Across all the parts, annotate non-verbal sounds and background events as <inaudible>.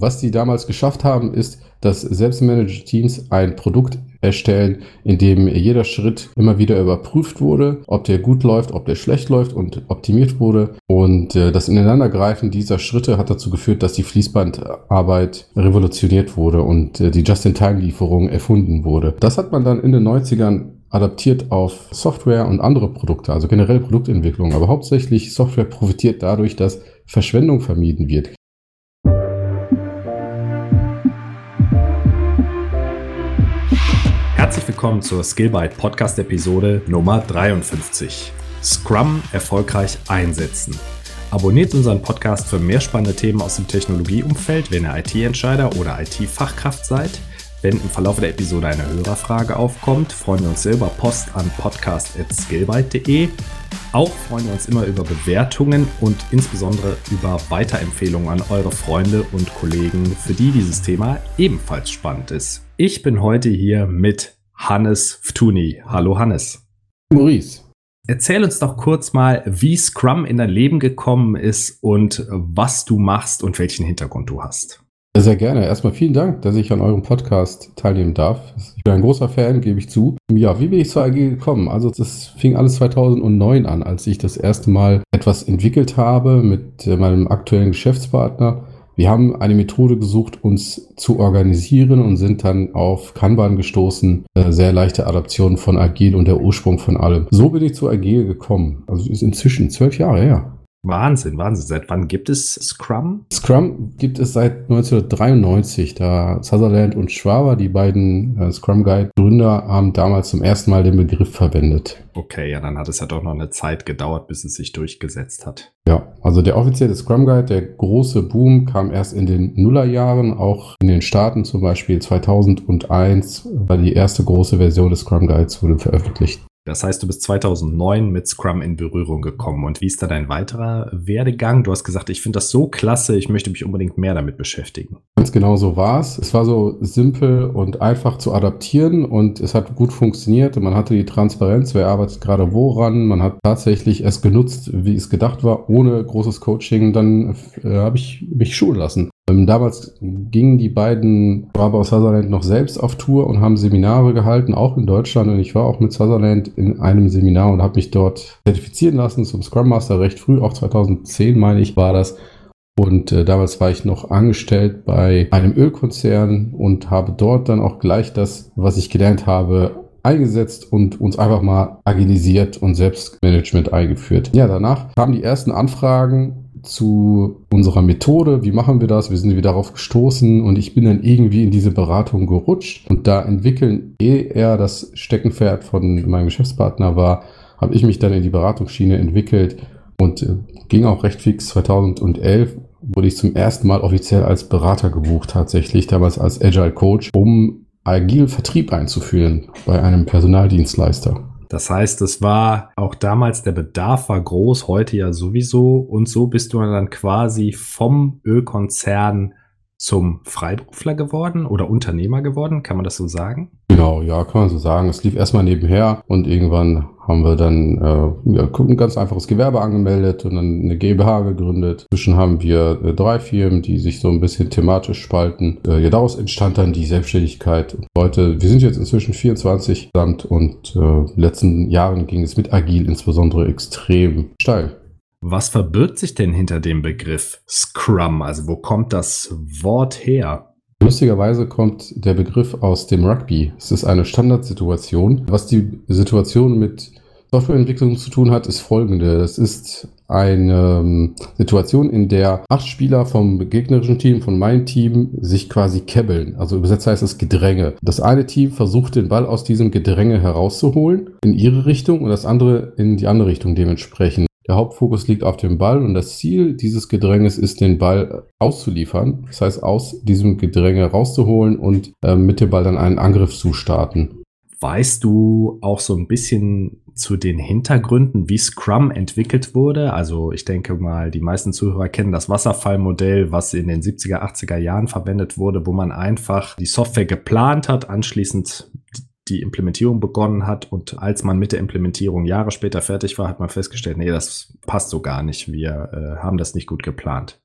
Was die damals geschafft haben, ist, dass selbstmanaged Teams ein Produkt erstellen, in dem jeder Schritt immer wieder überprüft wurde, ob der gut läuft, ob der schlecht läuft und optimiert wurde. Und äh, das Ineinandergreifen dieser Schritte hat dazu geführt, dass die Fließbandarbeit revolutioniert wurde und äh, die Just-in-Time-Lieferung erfunden wurde. Das hat man dann in den 90ern adaptiert auf Software und andere Produkte, also generell Produktentwicklung. Aber hauptsächlich Software profitiert dadurch, dass Verschwendung vermieden wird. Herzlich willkommen zur Skillbyte Podcast Episode Nummer 53. Scrum erfolgreich einsetzen. Abonniert unseren Podcast für mehr spannende Themen aus dem Technologieumfeld, wenn ihr IT-Entscheider oder IT-Fachkraft seid. Wenn im Verlauf der Episode eine Hörerfrage aufkommt, freuen wir uns sehr über Post an podcast.skillbyte.de. Auch freuen wir uns immer über Bewertungen und insbesondere über Weiterempfehlungen an eure Freunde und Kollegen, für die dieses Thema ebenfalls spannend ist. Ich bin heute hier mit Hannes Ftuni. Hallo Hannes. Maurice. Erzähl uns doch kurz mal, wie Scrum in dein Leben gekommen ist und was du machst und welchen Hintergrund du hast. Sehr gerne. Erstmal vielen Dank, dass ich an eurem Podcast teilnehmen darf. Ich bin ein großer Fan, gebe ich zu. Ja, wie bin ich zur AG gekommen? Also das fing alles 2009 an, als ich das erste Mal etwas entwickelt habe mit äh, meinem aktuellen Geschäftspartner wir haben eine Methode gesucht, uns zu organisieren und sind dann auf Kanban gestoßen. Äh, sehr leichte Adaption von Agil und der Ursprung von allem. So bin ich zu Agil gekommen. Also ist inzwischen zwölf Jahre her. Wahnsinn, Wahnsinn. Seit wann gibt es Scrum? Scrum gibt es seit 1993. Da Sutherland und Schwaber, die beiden äh, Scrum Guide Gründer, haben damals zum ersten Mal den Begriff verwendet. Okay, ja, dann hat es ja doch noch eine Zeit gedauert, bis es sich durchgesetzt hat. Ja, also der offizielle Scrum Guide, der große Boom kam erst in den Nullerjahren, auch in den Staaten zum Beispiel 2001, weil die erste große Version des Scrum Guides wurde veröffentlicht. Das heißt, du bist 2009 mit Scrum in Berührung gekommen. Und wie ist da dein weiterer Werdegang? Du hast gesagt, ich finde das so klasse, ich möchte mich unbedingt mehr damit beschäftigen. Ganz genau so war es. Es war so simpel und einfach zu adaptieren und es hat gut funktioniert. Man hatte die Transparenz, wer arbeitet gerade woran. Man hat tatsächlich es genutzt, wie es gedacht war, ohne großes Coaching. Dann äh, habe ich mich schulen lassen. Ähm, damals gingen die beiden Barber aus Sutherland noch selbst auf Tour und haben Seminare gehalten, auch in Deutschland. Und ich war auch mit Sutherland in einem Seminar und habe mich dort zertifizieren lassen zum Scrum Master recht früh, auch 2010 meine ich, war das. Und äh, damals war ich noch angestellt bei einem Ölkonzern und habe dort dann auch gleich das, was ich gelernt habe, eingesetzt und uns einfach mal agilisiert und Selbstmanagement eingeführt. Ja, danach kamen die ersten Anfragen zu unserer Methode. Wie machen wir das? Wir sind wieder darauf gestoßen und ich bin dann irgendwie in diese Beratung gerutscht und da entwickeln, ehe er das Steckenpferd von meinem Geschäftspartner war, habe ich mich dann in die Beratungsschiene entwickelt und äh, ging auch recht fix. 2011 wurde ich zum ersten Mal offiziell als Berater gebucht, tatsächlich damals als Agile Coach, um agil Vertrieb einzuführen bei einem Personaldienstleister. Das heißt, es war auch damals der Bedarf war groß, heute ja sowieso. Und so bist du dann quasi vom Ölkonzern zum Freiberufler geworden oder Unternehmer geworden, kann man das so sagen? Genau, ja, kann man so sagen. Es lief erstmal nebenher und irgendwann haben wir dann äh, ja, ein ganz einfaches Gewerbe angemeldet und dann eine GmbH gegründet. Zwischen haben wir äh, drei Firmen, die sich so ein bisschen thematisch spalten. Äh, ja, daraus entstand dann die Selbstständigkeit. Und heute, wir sind jetzt inzwischen 24 gesamt und äh, in den letzten Jahren ging es mit Agil insbesondere extrem steil. Was verbirgt sich denn hinter dem Begriff Scrum? Also wo kommt das Wort her? Lustigerweise kommt der Begriff aus dem Rugby. Es ist eine Standardsituation. Was die Situation mit Softwareentwicklung zu tun hat, ist folgende. Das ist eine ähm, Situation, in der acht Spieler vom gegnerischen Team, von meinem Team, sich quasi kebbeln. Also übersetzt heißt es Gedränge. Das eine Team versucht, den Ball aus diesem Gedränge herauszuholen, in ihre Richtung, und das andere in die andere Richtung dementsprechend. Der Hauptfokus liegt auf dem Ball und das Ziel dieses Gedränges ist, den Ball auszuliefern. Das heißt, aus diesem Gedränge rauszuholen und äh, mit dem Ball dann einen Angriff zu starten. Weißt du auch so ein bisschen zu den Hintergründen, wie Scrum entwickelt wurde? Also ich denke mal, die meisten Zuhörer kennen das Wasserfallmodell, was in den 70er, 80er Jahren verwendet wurde, wo man einfach die Software geplant hat, anschließend die Implementierung begonnen hat und als man mit der Implementierung Jahre später fertig war, hat man festgestellt, nee, das passt so gar nicht. Wir äh, haben das nicht gut geplant.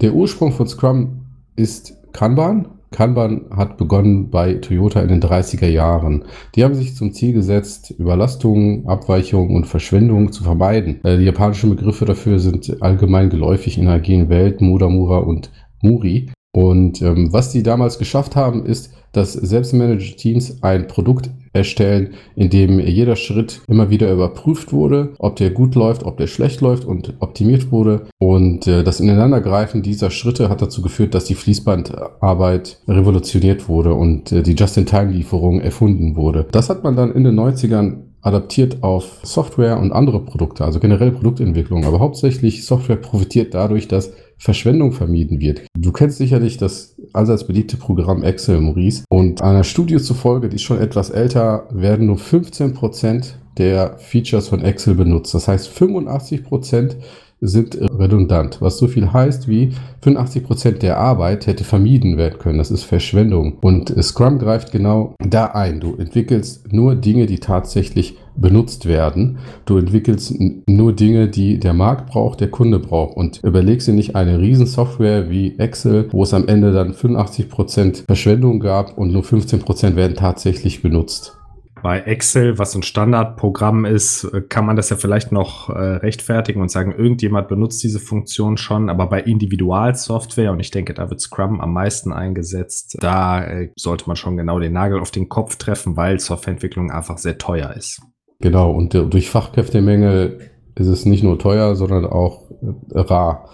Der Ursprung von Scrum ist Kanban. Kanban hat begonnen bei Toyota in den 30er Jahren. Die haben sich zum Ziel gesetzt, Überlastungen, Abweichungen und Verschwendungen zu vermeiden. Äh, die japanischen Begriffe dafür sind allgemein geläufig in der agilen Welt, Mudamura und Muri. Und ähm, was die damals geschafft haben, ist, dass selbstmanaged Teams ein Produkt erstellen, in dem jeder Schritt immer wieder überprüft wurde, ob der gut läuft, ob der schlecht läuft und optimiert wurde. Und äh, das Ineinandergreifen dieser Schritte hat dazu geführt, dass die Fließbandarbeit revolutioniert wurde und äh, die Just-in-Time-Lieferung erfunden wurde. Das hat man dann in den 90ern adaptiert auf Software und andere Produkte, also generell Produktentwicklung. Aber hauptsächlich Software profitiert dadurch, dass Verschwendung vermieden wird. Du kennst sicherlich das allseits beliebte Programm Excel, Maurice. Und einer Studie zufolge, die ist schon etwas älter, werden nur 15 Prozent der Features von Excel benutzt. Das heißt, 85 Prozent sind redundant, was so viel heißt wie 85 Prozent der Arbeit hätte vermieden werden können. Das ist Verschwendung. Und Scrum greift genau da ein. Du entwickelst nur Dinge, die tatsächlich benutzt werden. Du entwickelst nur Dinge, die der Markt braucht, der Kunde braucht und überlegst dir nicht eine Riesensoftware wie Excel, wo es am Ende dann 85 Prozent Verschwendung gab und nur 15 Prozent werden tatsächlich benutzt. Bei Excel, was ein Standardprogramm ist, äh, kann man das ja vielleicht noch äh, rechtfertigen und sagen, irgendjemand benutzt diese Funktion schon, aber bei Individualsoftware, und ich denke, da wird Scrum am meisten eingesetzt, da äh, sollte man schon genau den Nagel auf den Kopf treffen, weil Softwareentwicklung einfach sehr teuer ist. Genau, und durch Fachkräftemenge ist es nicht nur teuer, sondern auch äh, rar.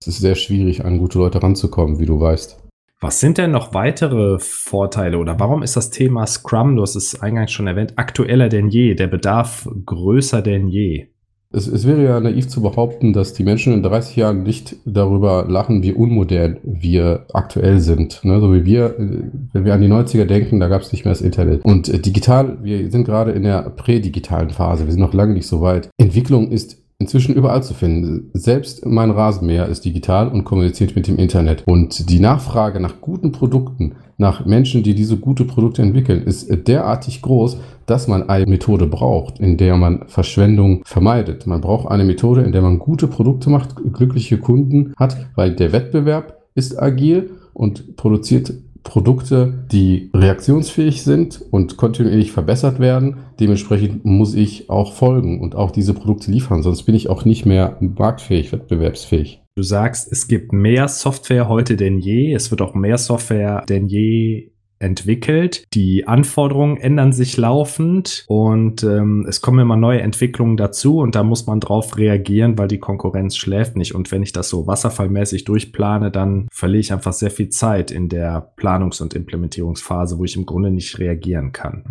Es ist sehr schwierig, an gute Leute ranzukommen, wie du weißt. Was sind denn noch weitere Vorteile oder warum ist das Thema Scrum, du hast es eingangs schon erwähnt, aktueller denn je, der Bedarf größer denn je? Es, es, wäre ja naiv zu behaupten, dass die Menschen in 30 Jahren nicht darüber lachen, wie unmodern wir aktuell sind. Ne? So wie wir, wenn wir an die 90er denken, da gab es nicht mehr das Internet. Und äh, digital, wir sind gerade in der prädigitalen Phase, wir sind noch lange nicht so weit. Entwicklung ist inzwischen überall zu finden. Selbst mein Rasenmäher ist digital und kommuniziert mit dem Internet. Und die Nachfrage nach guten Produkten, nach Menschen, die diese gute Produkte entwickeln, ist derartig groß, dass man eine Methode braucht, in der man Verschwendung vermeidet. Man braucht eine Methode, in der man gute Produkte macht, glückliche Kunden hat, weil der Wettbewerb ist agil und produziert Produkte, die reaktionsfähig sind und kontinuierlich verbessert werden. Dementsprechend muss ich auch folgen und auch diese Produkte liefern, sonst bin ich auch nicht mehr marktfähig, wettbewerbsfähig. Du sagst, es gibt mehr Software heute denn je. Es wird auch mehr Software denn je entwickelt. Die Anforderungen ändern sich laufend und ähm, es kommen immer neue Entwicklungen dazu und da muss man drauf reagieren, weil die Konkurrenz schläft nicht. Und wenn ich das so wasserfallmäßig durchplane, dann verliere ich einfach sehr viel Zeit in der Planungs- und Implementierungsphase, wo ich im Grunde nicht reagieren kann.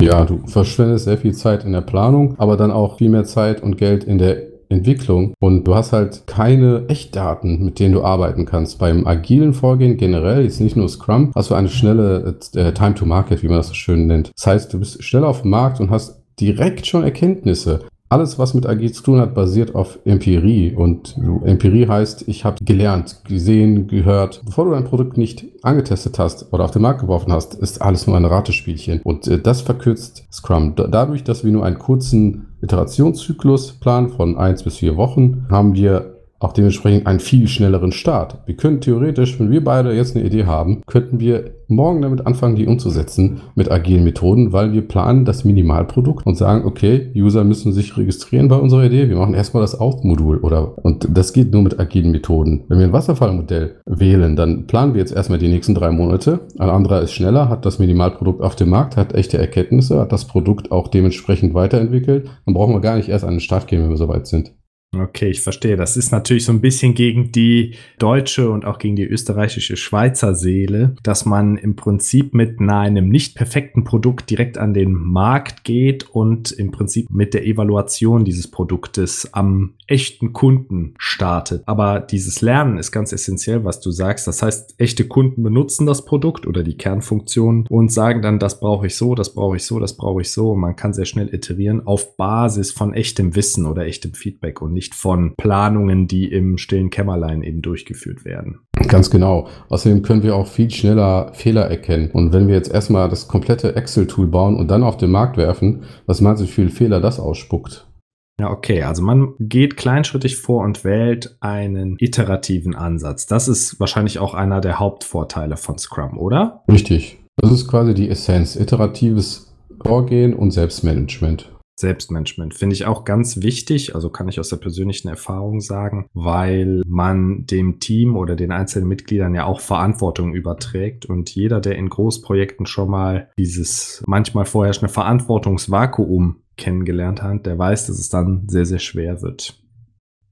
Ja, du verschwendest sehr viel Zeit in der Planung, aber dann auch viel mehr Zeit und Geld in der Entwicklung und du hast halt keine Echtdaten, mit denen du arbeiten kannst. Beim agilen Vorgehen generell, jetzt nicht nur Scrum, hast du eine schnelle äh, Time to Market, wie man das so schön nennt. Das heißt, du bist schnell auf dem Markt und hast direkt schon Erkenntnisse alles, was mit agil zu tun hat, basiert auf Empirie. Und Empirie heißt, ich habe gelernt, gesehen, gehört. Bevor du dein Produkt nicht angetestet hast oder auf den Markt geworfen hast, ist alles nur ein Ratespielchen. Und äh, das verkürzt Scrum. dadurch, dass wir nur einen kurzen Iterationszyklus planen von eins bis vier Wochen, haben wir auch dementsprechend einen viel schnelleren Start. Wir können theoretisch, wenn wir beide jetzt eine Idee haben, könnten wir morgen damit anfangen, die umzusetzen mit agilen Methoden, weil wir planen das Minimalprodukt und sagen, okay, User müssen sich registrieren bei unserer Idee. Wir machen erstmal das Out-Modul oder und das geht nur mit agilen Methoden. Wenn wir ein Wasserfallmodell wählen, dann planen wir jetzt erstmal die nächsten drei Monate. Ein anderer ist schneller, hat das Minimalprodukt auf dem Markt, hat echte Erkenntnisse, hat das Produkt auch dementsprechend weiterentwickelt. Dann brauchen wir gar nicht erst an den Start gehen, wenn wir soweit sind. Okay, ich verstehe. Das ist natürlich so ein bisschen gegen die deutsche und auch gegen die österreichische Schweizer Seele, dass man im Prinzip mit einem nicht perfekten Produkt direkt an den Markt geht und im Prinzip mit der Evaluation dieses Produktes am echten Kunden startet. Aber dieses Lernen ist ganz essentiell, was du sagst. Das heißt, echte Kunden benutzen das Produkt oder die Kernfunktion und sagen dann, das brauche ich so, das brauche ich so, das brauche ich so. Und man kann sehr schnell iterieren auf Basis von echtem Wissen oder echtem Feedback und nicht von Planungen, die im stillen Kämmerlein eben durchgeführt werden. Ganz genau. Außerdem können wir auch viel schneller Fehler erkennen. Und wenn wir jetzt erstmal das komplette Excel-Tool bauen und dann auf den Markt werfen, was meinst du, wie viele Fehler das ausspuckt? Ja, okay. Also man geht kleinschrittig vor und wählt einen iterativen Ansatz. Das ist wahrscheinlich auch einer der Hauptvorteile von Scrum, oder? Richtig. Das ist quasi die Essenz. Iteratives Vorgehen und Selbstmanagement. Selbstmanagement finde ich auch ganz wichtig, also kann ich aus der persönlichen Erfahrung sagen, weil man dem Team oder den einzelnen Mitgliedern ja auch Verantwortung überträgt und jeder, der in Großprojekten schon mal dieses manchmal vorherrschende Verantwortungsvakuum kennengelernt hat, der weiß, dass es dann sehr, sehr schwer wird.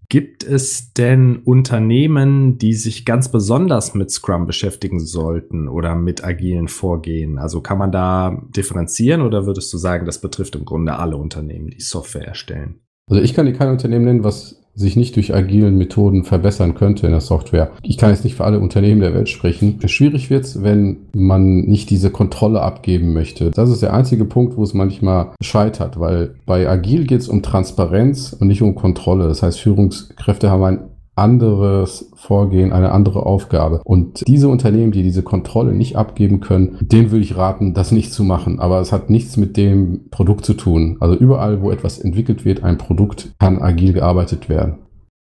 Gibt es denn Unternehmen, die sich ganz besonders mit Scrum beschäftigen sollten oder mit agilen Vorgehen? Also kann man da differenzieren oder würdest du sagen, das betrifft im Grunde alle Unternehmen, die Software erstellen? Also ich kann dir kein Unternehmen nennen, was sich nicht durch agilen Methoden verbessern könnte in der Software. Ich kann jetzt nicht für alle Unternehmen der Welt sprechen. Schwierig wird es, wenn man nicht diese Kontrolle abgeben möchte. Das ist der einzige Punkt, wo es manchmal scheitert, weil bei agil geht es um Transparenz und nicht um Kontrolle. Das heißt, Führungskräfte haben ein anderes Vorgehen, eine andere Aufgabe. Und diese Unternehmen, die diese Kontrolle nicht abgeben können, denen würde ich raten, das nicht zu machen. Aber es hat nichts mit dem Produkt zu tun. Also überall, wo etwas entwickelt wird, ein Produkt, kann agil gearbeitet werden.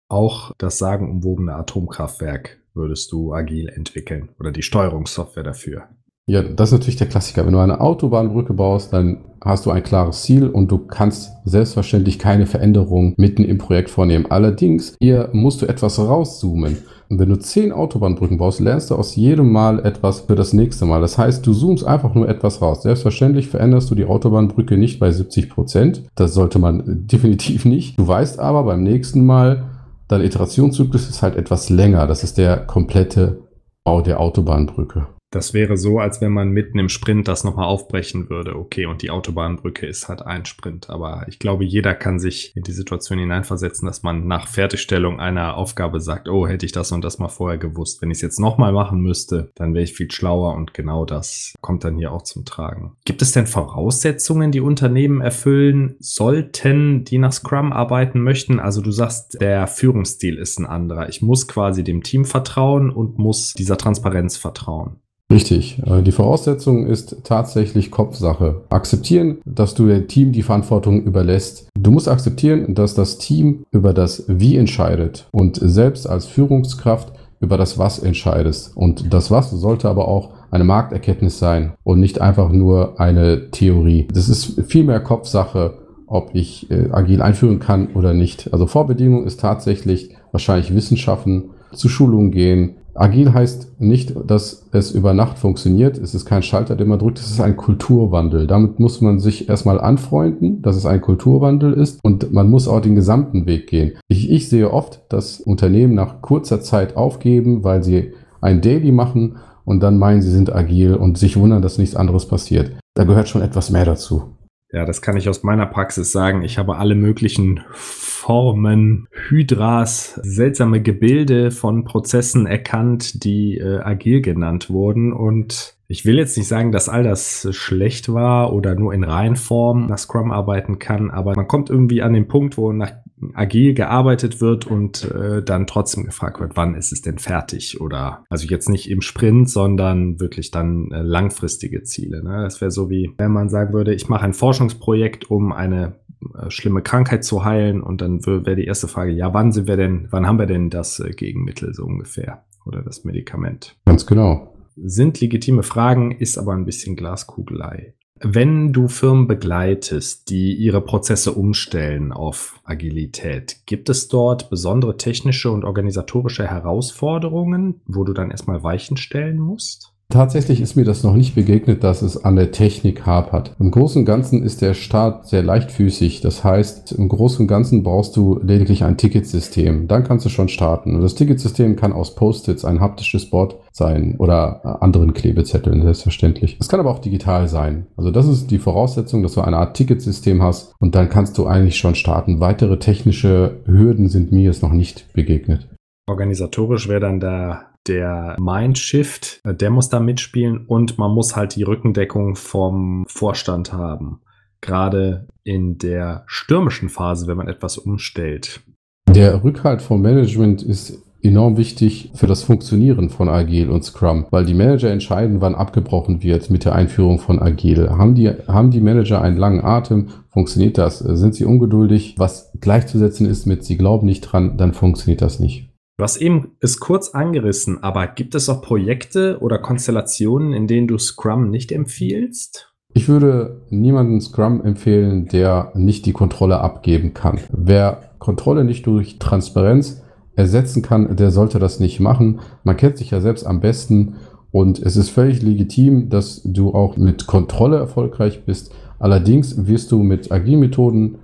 Auch das sagenumwobene Atomkraftwerk würdest du agil entwickeln oder die Steuerungssoftware dafür. Ja, das ist natürlich der Klassiker. Wenn du eine Autobahnbrücke baust, dann hast du ein klares Ziel und du kannst selbstverständlich keine Veränderung mitten im Projekt vornehmen. Allerdings, hier musst du etwas rauszoomen. Und wenn du zehn Autobahnbrücken baust, lernst du aus jedem Mal etwas für das nächste Mal. Das heißt, du zoomst einfach nur etwas raus. Selbstverständlich veränderst du die Autobahnbrücke nicht bei 70 Prozent. Das sollte man <laughs> definitiv nicht. Du weißt aber beim nächsten Mal, dein Iterationszyklus ist halt etwas länger. Das ist der komplette Bau der Autobahnbrücke. Das wäre so, als wenn man mitten im Sprint das nochmal aufbrechen würde. Okay, und die Autobahnbrücke ist halt ein Sprint. Aber ich glaube, jeder kann sich in die Situation hineinversetzen, dass man nach Fertigstellung einer Aufgabe sagt, oh, hätte ich das und das mal vorher gewusst. Wenn ich es jetzt nochmal machen müsste, dann wäre ich viel schlauer und genau das kommt dann hier auch zum Tragen. Gibt es denn Voraussetzungen, die Unternehmen erfüllen sollten, die nach Scrum arbeiten möchten? Also du sagst, der Führungsstil ist ein anderer. Ich muss quasi dem Team vertrauen und muss dieser Transparenz vertrauen. Richtig. Äh, die Voraussetzung ist tatsächlich Kopfsache. Akzeptieren, dass du dem Team die Verantwortung überlässt. Du musst akzeptieren, dass das Team über das Wie entscheidet und selbst als Führungskraft über das Was entscheidest. Und das Was sollte aber auch eine Markterkenntnis sein und nicht einfach nur eine Theorie. Das ist viel mehr Kopfsache, ob ich äh, agil einführen kann oder nicht. Also Vorbedingung ist tatsächlich wahrscheinlich Wissenschaften, zu Schulungen gehen, Agil heißt nicht, dass es über Nacht funktioniert. Es ist kein Schalter, den man drückt. Es ist ein Kulturwandel. Damit muss man sich erstmal anfreunden, dass es ein Kulturwandel ist. Und man muss auch den gesamten Weg gehen. Ich, ich sehe oft, dass Unternehmen nach kurzer Zeit aufgeben, weil sie ein Daily machen und dann meinen, sie sind agil und sich wundern, dass nichts anderes passiert. Da gehört schon etwas mehr dazu. Ja, das kann ich aus meiner Praxis sagen. Ich habe alle möglichen Formen, Hydras, seltsame Gebilde von Prozessen erkannt, die äh, agil genannt wurden. Und ich will jetzt nicht sagen, dass all das schlecht war oder nur in Reihenform nach Scrum arbeiten kann, aber man kommt irgendwie an den Punkt, wo nach agil gearbeitet wird und äh, dann trotzdem gefragt wird, wann ist es denn fertig? Oder also jetzt nicht im Sprint, sondern wirklich dann äh, langfristige Ziele. Ne? Das wäre so wie, wenn man sagen würde, ich mache ein Forschungsprojekt, um eine äh, schlimme Krankheit zu heilen und dann wäre die erste Frage, ja, wann sind wir denn, wann haben wir denn das äh, Gegenmittel so ungefähr oder das Medikament? Ganz genau. Sind legitime Fragen, ist aber ein bisschen Glaskugelei. Wenn du Firmen begleitest, die ihre Prozesse umstellen auf Agilität, gibt es dort besondere technische und organisatorische Herausforderungen, wo du dann erstmal Weichen stellen musst? Tatsächlich ist mir das noch nicht begegnet, dass es an der Technik hapert. Im Großen und Ganzen ist der Start sehr leichtfüßig. Das heißt, im Großen und Ganzen brauchst du lediglich ein Ticketsystem. Dann kannst du schon starten. Und das Ticketsystem kann aus Post-its ein haptisches Board sein oder anderen Klebezetteln, selbstverständlich. Es kann aber auch digital sein. Also das ist die Voraussetzung, dass du eine Art Ticketsystem hast und dann kannst du eigentlich schon starten. Weitere technische Hürden sind mir jetzt noch nicht begegnet. Organisatorisch wäre dann der der Mindshift, äh, der muss da mitspielen und man muss halt die Rückendeckung vom Vorstand haben. Gerade in der stürmischen Phase, wenn man etwas umstellt. Der Rückhalt vom Management ist enorm wichtig für das Funktionieren von Agile und Scrum, weil die Manager entscheiden, wann abgebrochen wird mit der Einführung von Agile. Haben die, haben die Manager einen langen Atem? Funktioniert das? Sind sie ungeduldig? Was gleichzusetzen ist mit Sie glauben nicht dran, dann funktioniert das nicht. Du hast eben es kurz angerissen, aber gibt es auch Projekte oder Konstellationen, in denen du Scrum nicht empfiehlst? Ich würde niemanden Scrum empfehlen, der nicht die Kontrolle abgeben kann. Wer Kontrolle nicht durch Transparenz ersetzen kann, der sollte das nicht machen. Man kennt sich ja selbst am besten und es ist völlig legitim, dass du auch mit Kontrolle erfolgreich bist. Allerdings wirst du mit Agilmethoden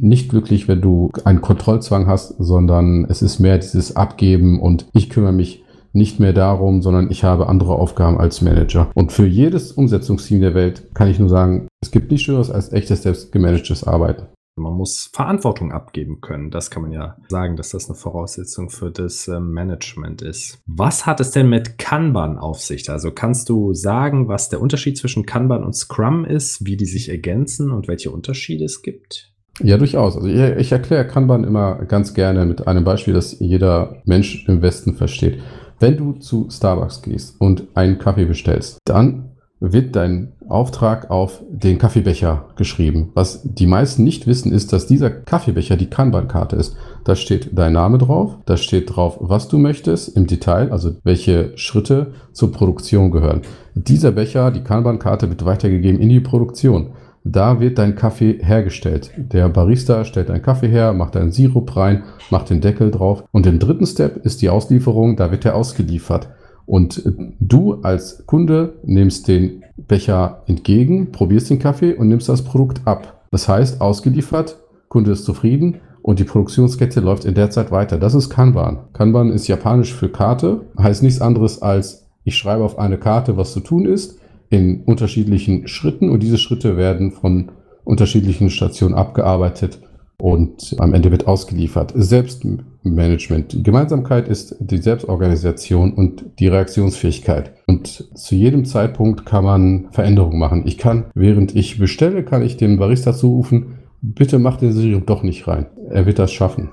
nicht glücklich, wenn du einen Kontrollzwang hast, sondern es ist mehr dieses Abgeben und ich kümmere mich nicht mehr darum, sondern ich habe andere Aufgaben als Manager. Und für jedes Umsetzungsteam der Welt kann ich nur sagen, es gibt nichts Schöneres als echtes selbstgemanagtes Arbeiten. Man muss Verantwortung abgeben können. Das kann man ja sagen, dass das eine Voraussetzung für das ähm, Management ist. Was hat es denn mit Kanban auf sich? Also kannst du sagen, was der Unterschied zwischen Kanban und Scrum ist, wie die sich ergänzen und welche Unterschiede es gibt? Ja, durchaus. Also ich, ich erkläre Kanban immer ganz gerne mit einem Beispiel, das jeder Mensch im Westen versteht. Wenn du zu Starbucks gehst und einen Kaffee bestellst, dann wird dein Auftrag auf den Kaffeebecher geschrieben. Was die meisten nicht wissen, ist, dass dieser Kaffeebecher die Kanban-Karte ist. Da steht dein Name drauf, da steht drauf, was du möchtest im Detail, also welche Schritte zur Produktion gehören. Dieser Becher, die Kanban-Karte, wird weitergegeben in die Produktion. Da wird dein Kaffee hergestellt. Der Barista stellt deinen Kaffee her, macht einen Sirup rein, macht den Deckel drauf. Und im dritten Step ist die Auslieferung, da wird er ausgeliefert. Und du als Kunde nimmst den Becher entgegen, probierst den Kaffee und nimmst das Produkt ab. Das heißt, ausgeliefert, Kunde ist zufrieden und die Produktionskette läuft in der Zeit weiter. Das ist Kanban. Kanban ist japanisch für Karte, heißt nichts anderes als, ich schreibe auf eine Karte, was zu tun ist in unterschiedlichen Schritten und diese Schritte werden von unterschiedlichen Stationen abgearbeitet und am Ende wird ausgeliefert. Selbstmanagement. Die Gemeinsamkeit ist die Selbstorganisation und die Reaktionsfähigkeit. Und zu jedem Zeitpunkt kann man Veränderungen machen. Ich kann, während ich bestelle, kann ich dem Barista zurufen, bitte mach den Sirup doch nicht rein. Er wird das schaffen.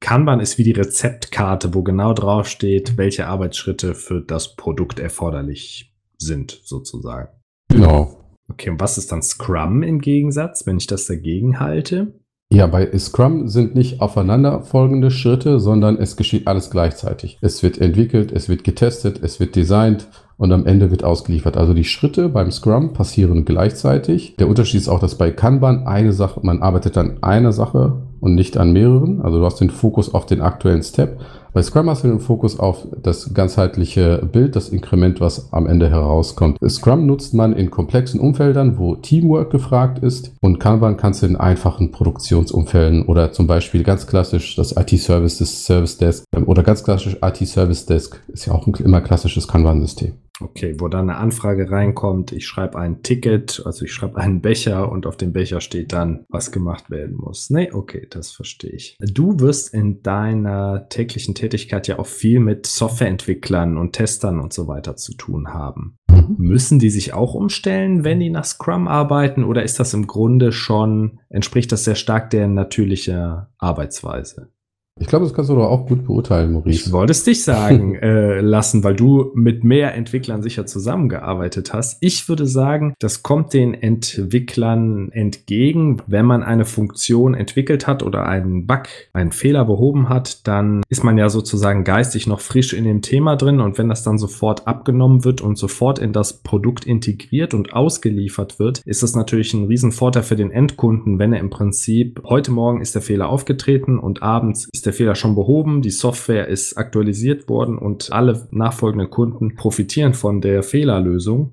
Kanban ist wie die Rezeptkarte, wo genau drauf steht, welche Arbeitsschritte für das Produkt erforderlich sind, sozusagen. Genau. Okay, und was ist dann Scrum im Gegensatz, wenn ich das dagegen halte? Ja, bei Scrum sind nicht aufeinanderfolgende Schritte, sondern es geschieht alles gleichzeitig. Es wird entwickelt, es wird getestet, es wird designt und am Ende wird ausgeliefert. Also die Schritte beim Scrum passieren gleichzeitig. Der Unterschied ist auch, dass bei Kanban eine Sache, man arbeitet an einer Sache und nicht an mehreren. Also du hast den Fokus auf den aktuellen Step. Bei Scrum hast du den Fokus auf das ganzheitliche Bild, das Inkrement, was am Ende herauskommt. Scrum nutzt man in komplexen Umfeldern, wo Teamwork gefragt ist und Kanban kannst du in einfachen Produktionsumfelden oder zum Beispiel ganz klassisch das IT-Services, Service Desk oder ganz klassisch IT-Service Desk ist ja auch immer klassisches Kanban-System. Okay, wo dann eine Anfrage reinkommt, ich schreibe ein Ticket, also ich schreibe einen Becher und auf dem Becher steht dann, was gemacht werden muss. Nee, okay, das verstehe ich. Du wirst in deiner täglichen Tätigkeit ja auch viel mit Softwareentwicklern und Testern und so weiter zu tun haben. Mhm. Müssen die sich auch umstellen, wenn die nach Scrum arbeiten oder ist das im Grunde schon, entspricht das sehr stark der natürlichen Arbeitsweise? Ich glaube, das kannst du doch auch gut beurteilen, Maurice. Ich wollte es dich sagen <laughs> äh, lassen, weil du mit mehr Entwicklern sicher zusammengearbeitet hast. Ich würde sagen, das kommt den Entwicklern entgegen. Wenn man eine Funktion entwickelt hat oder einen Bug, einen Fehler behoben hat, dann ist man ja sozusagen geistig noch frisch in dem Thema drin. Und wenn das dann sofort abgenommen wird und sofort in das Produkt integriert und ausgeliefert wird, ist das natürlich ein Riesenvorteil für den Endkunden, wenn er im Prinzip heute Morgen ist der Fehler aufgetreten und abends ist ist der Fehler schon behoben, die Software ist aktualisiert worden und alle nachfolgenden Kunden profitieren von der Fehlerlösung.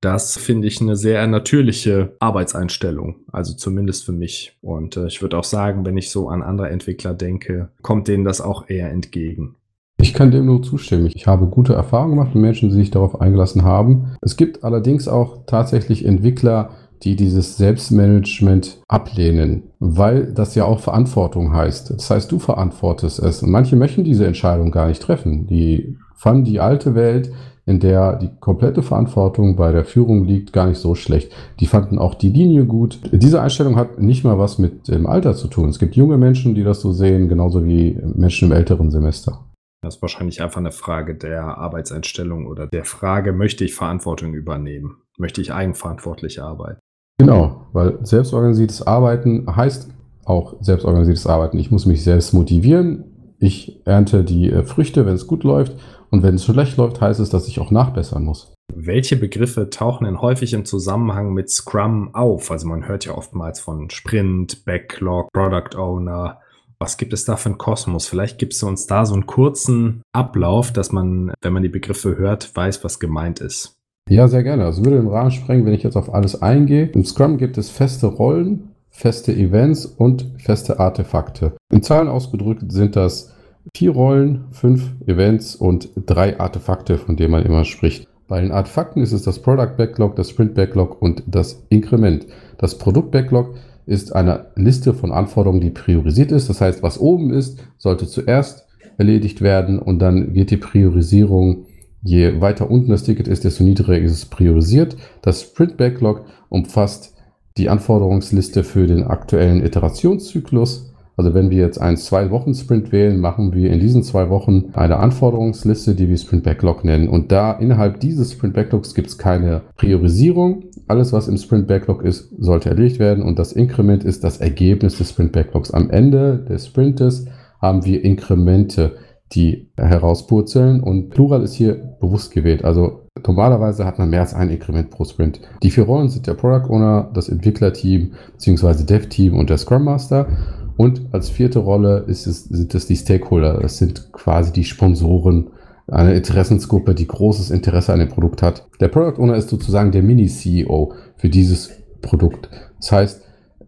Das finde ich eine sehr natürliche Arbeitseinstellung, also zumindest für mich. Und äh, ich würde auch sagen, wenn ich so an andere Entwickler denke, kommt denen das auch eher entgegen. Ich kann dem nur zustimmen. Ich habe gute Erfahrungen gemacht mit Menschen, die sich darauf eingelassen haben. Es gibt allerdings auch tatsächlich Entwickler, die dieses Selbstmanagement ablehnen, weil das ja auch Verantwortung heißt. Das heißt, du verantwortest es. Und manche möchten diese Entscheidung gar nicht treffen. Die fanden die alte Welt, in der die komplette Verantwortung bei der Führung liegt, gar nicht so schlecht. Die fanden auch die Linie gut. Diese Einstellung hat nicht mal was mit dem Alter zu tun. Es gibt junge Menschen, die das so sehen, genauso wie Menschen im älteren Semester. Das ist wahrscheinlich einfach eine Frage der Arbeitseinstellung oder der Frage, möchte ich Verantwortung übernehmen? Möchte ich eigenverantwortlich arbeiten? Genau, weil selbstorganisiertes Arbeiten heißt auch selbstorganisiertes Arbeiten. Ich muss mich selbst motivieren. Ich ernte die äh, Früchte, wenn es gut läuft. Und wenn es schlecht läuft, heißt es, dass ich auch nachbessern muss. Welche Begriffe tauchen denn häufig im Zusammenhang mit Scrum auf? Also man hört ja oftmals von Sprint, Backlog, Product Owner. Was gibt es da für einen Kosmos? Vielleicht gibst du uns da so einen kurzen Ablauf, dass man, wenn man die Begriffe hört, weiß, was gemeint ist. Ja, sehr gerne. Also würde den Rahmen sprengen, wenn ich jetzt auf alles eingehe. Im Scrum gibt es feste Rollen, feste Events und feste Artefakte. In Zahlen ausgedrückt sind das vier Rollen, fünf Events und drei Artefakte, von denen man immer spricht. Bei den Artefakten ist es das Product Backlog, das Sprint Backlog und das Inkrement. Das Produkt Backlog ist eine Liste von Anforderungen, die priorisiert ist. Das heißt, was oben ist, sollte zuerst erledigt werden und dann geht die Priorisierung Je weiter unten das Ticket ist, desto niedriger ist es priorisiert. Das Sprint Backlog umfasst die Anforderungsliste für den aktuellen Iterationszyklus. Also wenn wir jetzt einen zwei Wochen Sprint wählen, machen wir in diesen zwei Wochen eine Anforderungsliste, die wir Sprint Backlog nennen. Und da innerhalb dieses Sprint Backlogs gibt es keine Priorisierung. Alles, was im Sprint Backlog ist, sollte erledigt werden. Und das Inkrement ist das Ergebnis des Sprint Backlogs. Am Ende des Sprintes haben wir Inkremente die herauspurzeln und Plural ist hier bewusst gewählt. Also normalerweise hat man mehr als ein Inkrement pro Sprint. Die vier Rollen sind der Product Owner, das Entwicklerteam bzw. Dev-Team und der Scrum Master. Und als vierte Rolle ist es, sind es die Stakeholder. Das sind quasi die Sponsoren, eine Interessensgruppe, die großes Interesse an dem Produkt hat. Der Product Owner ist sozusagen der Mini-CEO für dieses Produkt. Das heißt,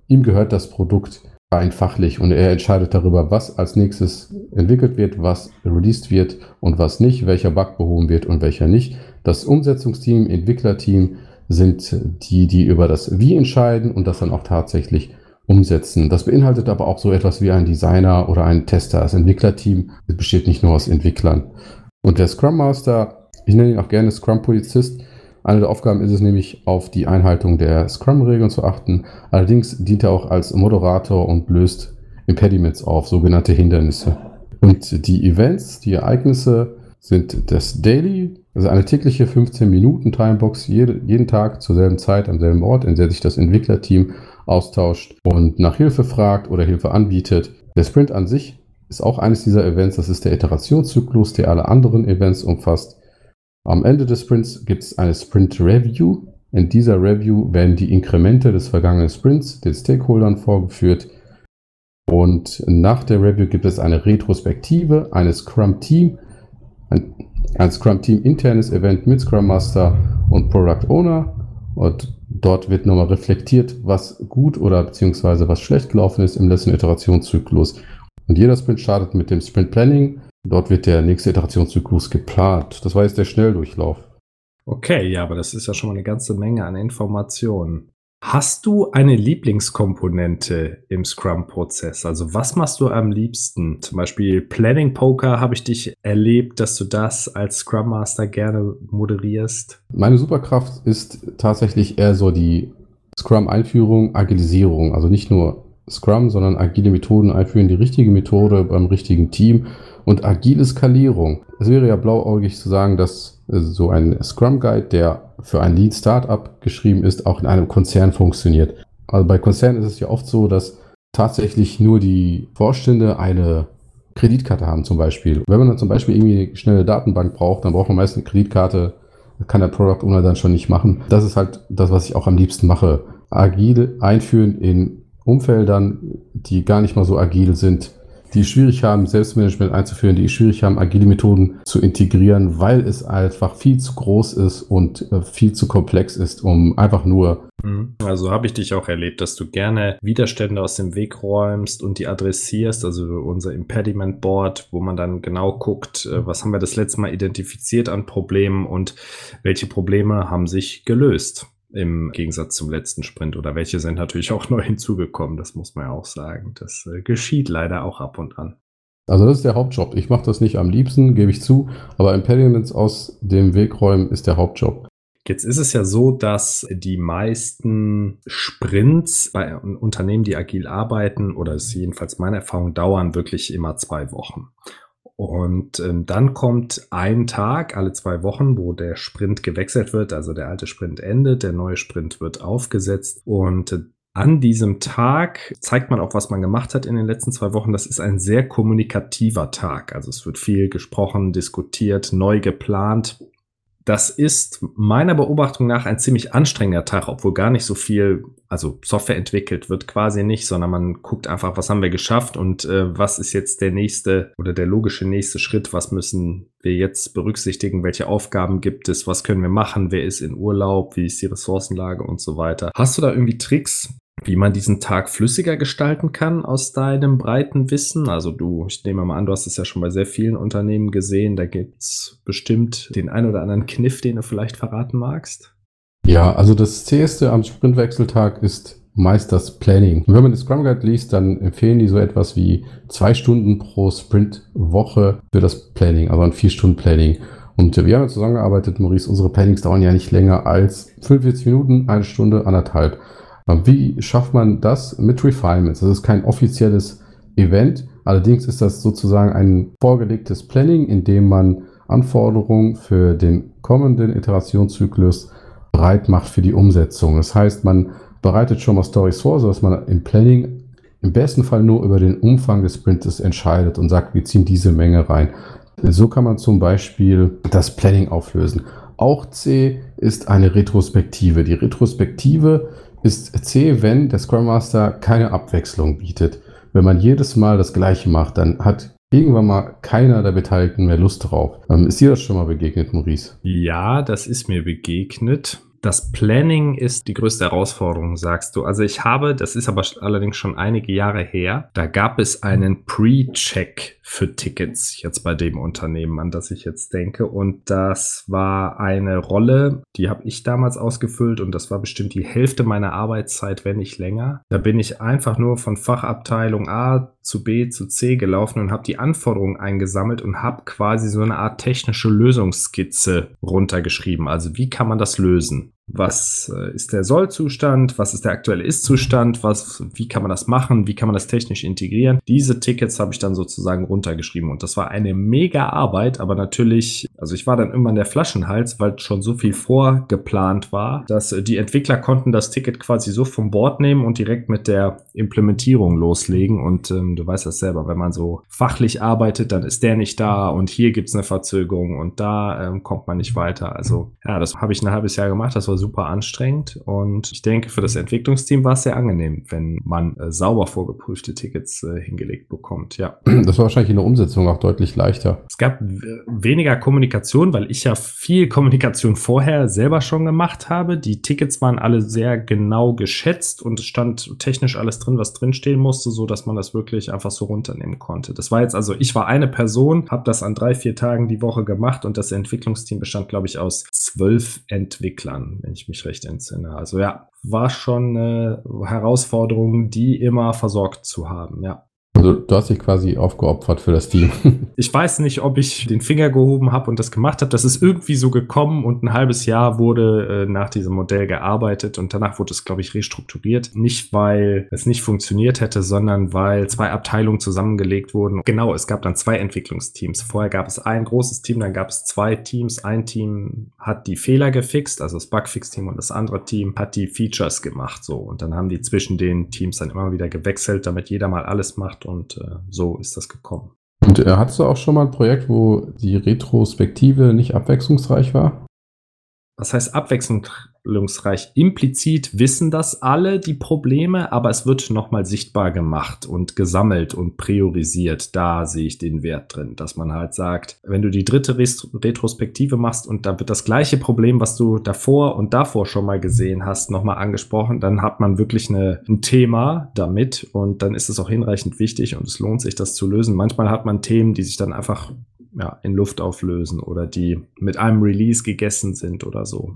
ihm gehört das Produkt rein fachlich und er entscheidet darüber, was als nächstes entwickelt wird, was released wird und was nicht, welcher Bug behoben wird und welcher nicht. Das Umsetzungsteam, Entwicklerteam sind die, die über das Wie entscheiden und das dann auch tatsächlich umsetzen. Das beinhaltet aber auch so etwas wie ein Designer oder ein Tester. Das Entwicklerteam besteht nicht nur aus Entwicklern. Und der Scrum Master, ich nenne ihn auch gerne Scrum Polizist, eine der Aufgaben ist es nämlich, auf die Einhaltung der Scrum-Regeln zu achten. Allerdings dient er auch als Moderator und löst Impediments auf, sogenannte Hindernisse. Und die Events, die Ereignisse sind das Daily, also eine tägliche 15 Minuten Timebox, jede, jeden Tag zur selben Zeit am selben Ort, in der sich das Entwicklerteam austauscht und nach Hilfe fragt oder Hilfe anbietet. Der Sprint an sich ist auch eines dieser Events, das ist der Iterationszyklus, der alle anderen Events umfasst. Am Ende des Sprints gibt es eine Sprint Review. In dieser Review werden die Inkremente des vergangenen Sprints den Stakeholdern vorgeführt. Und nach der Review gibt es eine Retrospektive eines Scrum Team, ein, ein Scrum Team internes Event mit Scrum Master und Product Owner. Und dort wird nochmal reflektiert, was gut oder beziehungsweise was schlecht gelaufen ist im letzten Iterationszyklus. Und jeder Sprint startet mit dem Sprint Planning Dort wird der nächste Iterationszyklus geplant. Das war jetzt der Schnelldurchlauf. Okay, ja, aber das ist ja schon mal eine ganze Menge an Informationen. Hast du eine Lieblingskomponente im Scrum-Prozess? Also was machst du am liebsten? Zum Beispiel Planning Poker habe ich dich erlebt, dass du das als Scrum Master gerne moderierst. Meine Superkraft ist tatsächlich eher so die Scrum-Einführung, Agilisierung. Also nicht nur Scrum, sondern agile Methoden einführen, die richtige Methode beim richtigen Team und agile Skalierung. Es wäre ja blauäugig zu sagen, dass äh, so ein Scrum Guide, der für ein Lean Startup geschrieben ist, auch in einem Konzern funktioniert. Also bei Konzernen ist es ja oft so, dass tatsächlich nur die Vorstände eine Kreditkarte haben zum Beispiel. Wenn man dann zum Beispiel irgendwie eine schnelle Datenbank braucht, dann braucht man meist eine Kreditkarte. Kann der Product Owner dann schon nicht machen. Das ist halt das, was ich auch am liebsten mache. Agil einführen in Umfeldern, die gar nicht mal so agil sind die schwierig haben, Selbstmanagement einzuführen, die schwierig haben, agile Methoden zu integrieren, weil es einfach viel zu groß ist und äh, viel zu komplex ist, um einfach nur. Mhm. Also habe ich dich auch erlebt, dass du gerne Widerstände aus dem Weg räumst und die adressierst, also unser Impediment Board, wo man dann genau guckt, äh, was haben wir das letzte Mal identifiziert an Problemen und welche Probleme haben sich gelöst im Gegensatz zum letzten Sprint oder welche sind natürlich auch <laughs> neu hinzugekommen, das muss man ja auch sagen. Das äh, geschieht leider auch ab und an. Also das ist der Hauptjob. Ich mache das nicht am liebsten, gebe ich zu, aber Impediments aus dem Weg räumen ist der Hauptjob. Jetzt ist es ja so, dass die meisten Sprints bei Unternehmen, die agil arbeiten, oder es ist jedenfalls meine Erfahrung, dauern wirklich immer zwei Wochen. Und ähm, dann kommt ein Tag alle zwei Wochen, wo der Sprint gewechselt wird. Also der alte Sprint endet, der neue Sprint wird aufgesetzt. Und äh, an diesem Tag zeigt man auch, was man gemacht hat in den letzten zwei Wochen. Das ist ein sehr kommunikativer Tag. Also es wird viel gesprochen, diskutiert, neu geplant. Das ist meiner Beobachtung nach ein ziemlich anstrengender Tag, obwohl gar nicht so viel, also Software entwickelt wird quasi nicht, sondern man guckt einfach, was haben wir geschafft und äh, was ist jetzt der nächste oder der logische nächste Schritt, was müssen wir jetzt berücksichtigen, welche Aufgaben gibt es, was können wir machen, wer ist in Urlaub, wie ist die Ressourcenlage und so weiter. Hast du da irgendwie Tricks, wie man diesen Tag flüssiger gestalten kann aus deinem breiten Wissen. Also du, ich nehme mal an, du hast es ja schon bei sehr vielen Unternehmen gesehen. Da gibt es bestimmt den ein oder anderen Kniff, den du vielleicht verraten magst. Ja, also das zäheste am Sprintwechseltag ist meist das Planning. Und wenn man den Scrum Guide liest, dann empfehlen die so etwas wie zwei Stunden pro Sprintwoche für das Planning, also ein vier Stunden Planning. Und wir haben ja zusammengearbeitet, Maurice, unsere Plannings dauern ja nicht länger als 45 Minuten, eine Stunde, anderthalb. Wie schafft man das mit Refinements? Das ist kein offizielles Event. Allerdings ist das sozusagen ein vorgelegtes Planning, in dem man Anforderungen für den kommenden Iterationszyklus bereit macht für die Umsetzung. Das heißt, man bereitet schon mal Stories vor, sodass man im Planning im besten Fall nur über den Umfang des Sprints entscheidet und sagt, wir ziehen diese Menge rein. So kann man zum Beispiel das Planning auflösen. Auch C ist eine Retrospektive. Die Retrospektive ist C, wenn der Scrum Master keine Abwechslung bietet. Wenn man jedes Mal das Gleiche macht, dann hat irgendwann mal keiner der Beteiligten mehr Lust drauf. Ähm, ist dir das schon mal begegnet, Maurice? Ja, das ist mir begegnet. Das Planning ist die größte Herausforderung, sagst du. Also ich habe, das ist aber allerdings schon einige Jahre her, da gab es einen Pre-Check für Tickets jetzt bei dem Unternehmen, an das ich jetzt denke. Und das war eine Rolle, die habe ich damals ausgefüllt und das war bestimmt die Hälfte meiner Arbeitszeit, wenn nicht länger. Da bin ich einfach nur von Fachabteilung A zu B zu C gelaufen und habe die Anforderungen eingesammelt und habe quasi so eine Art technische Lösungsskizze runtergeschrieben. Also wie kann man das lösen? Was äh, ist der Sollzustand, was ist der aktuelle Ist-Zustand, was, wie kann man das machen, wie kann man das technisch integrieren. Diese Tickets habe ich dann sozusagen runtergeschrieben und das war eine mega Arbeit, aber natürlich, also ich war dann immer in der Flaschenhals, weil schon so viel vorgeplant war, dass äh, die Entwickler konnten das Ticket quasi so vom Bord nehmen und direkt mit der Implementierung loslegen und ähm, du weißt das selber, wenn man so fachlich arbeitet, dann ist der nicht da und hier gibt es eine Verzögerung und da ähm, kommt man nicht weiter. Also ja, das habe ich ein halbes Jahr gemacht, das war super anstrengend und ich denke, für das Entwicklungsteam war es sehr angenehm, wenn man äh, sauber vorgeprüfte Tickets äh, hingelegt bekommt. Ja. <clears throat> Das war wahrscheinlich in der Umsetzung auch deutlich leichter. Es gab weniger Kommunikation, weil ich ja viel Kommunikation vorher selber schon gemacht habe. Die Tickets waren alle sehr genau geschätzt und es stand technisch alles drin, was drinstehen musste, so dass man das wirklich einfach so runternehmen konnte. Das war jetzt also, ich war eine Person, habe das an drei, vier Tagen die Woche gemacht und das Entwicklungsteam bestand, glaube ich, aus zwölf Entwicklern wenn ich mich recht entsinne. Also ja, war schon eine Herausforderung, die immer versorgt zu haben, ja. Also du hast dich quasi aufgeopfert für das Team. <laughs> ich weiß nicht, ob ich den Finger gehoben habe und das gemacht habe. Das ist irgendwie so gekommen und ein halbes Jahr wurde äh, nach diesem Modell gearbeitet und danach wurde es, glaube ich, restrukturiert. Nicht, weil es nicht funktioniert hätte, sondern weil zwei Abteilungen zusammengelegt wurden. Genau, es gab dann zwei Entwicklungsteams. Vorher gab es ein großes Team, dann gab es zwei Teams. Ein Team hat die Fehler gefixt, also das Bugfix-Team und das andere Team hat die Features gemacht. So und dann haben die zwischen den Teams dann immer wieder gewechselt, damit jeder mal alles macht gemacht und äh, so ist das gekommen. Und äh, hattest du auch schon mal ein Projekt, wo die Retrospektive nicht abwechslungsreich war? Was heißt abwechslungsreich? Implizit wissen das alle, die Probleme, aber es wird nochmal sichtbar gemacht und gesammelt und priorisiert. Da sehe ich den Wert drin, dass man halt sagt, wenn du die dritte Retrospektive machst und da wird das gleiche Problem, was du davor und davor schon mal gesehen hast, nochmal angesprochen, dann hat man wirklich eine, ein Thema damit und dann ist es auch hinreichend wichtig und es lohnt sich, das zu lösen. Manchmal hat man Themen, die sich dann einfach ja, in Luft auflösen oder die mit einem Release gegessen sind oder so.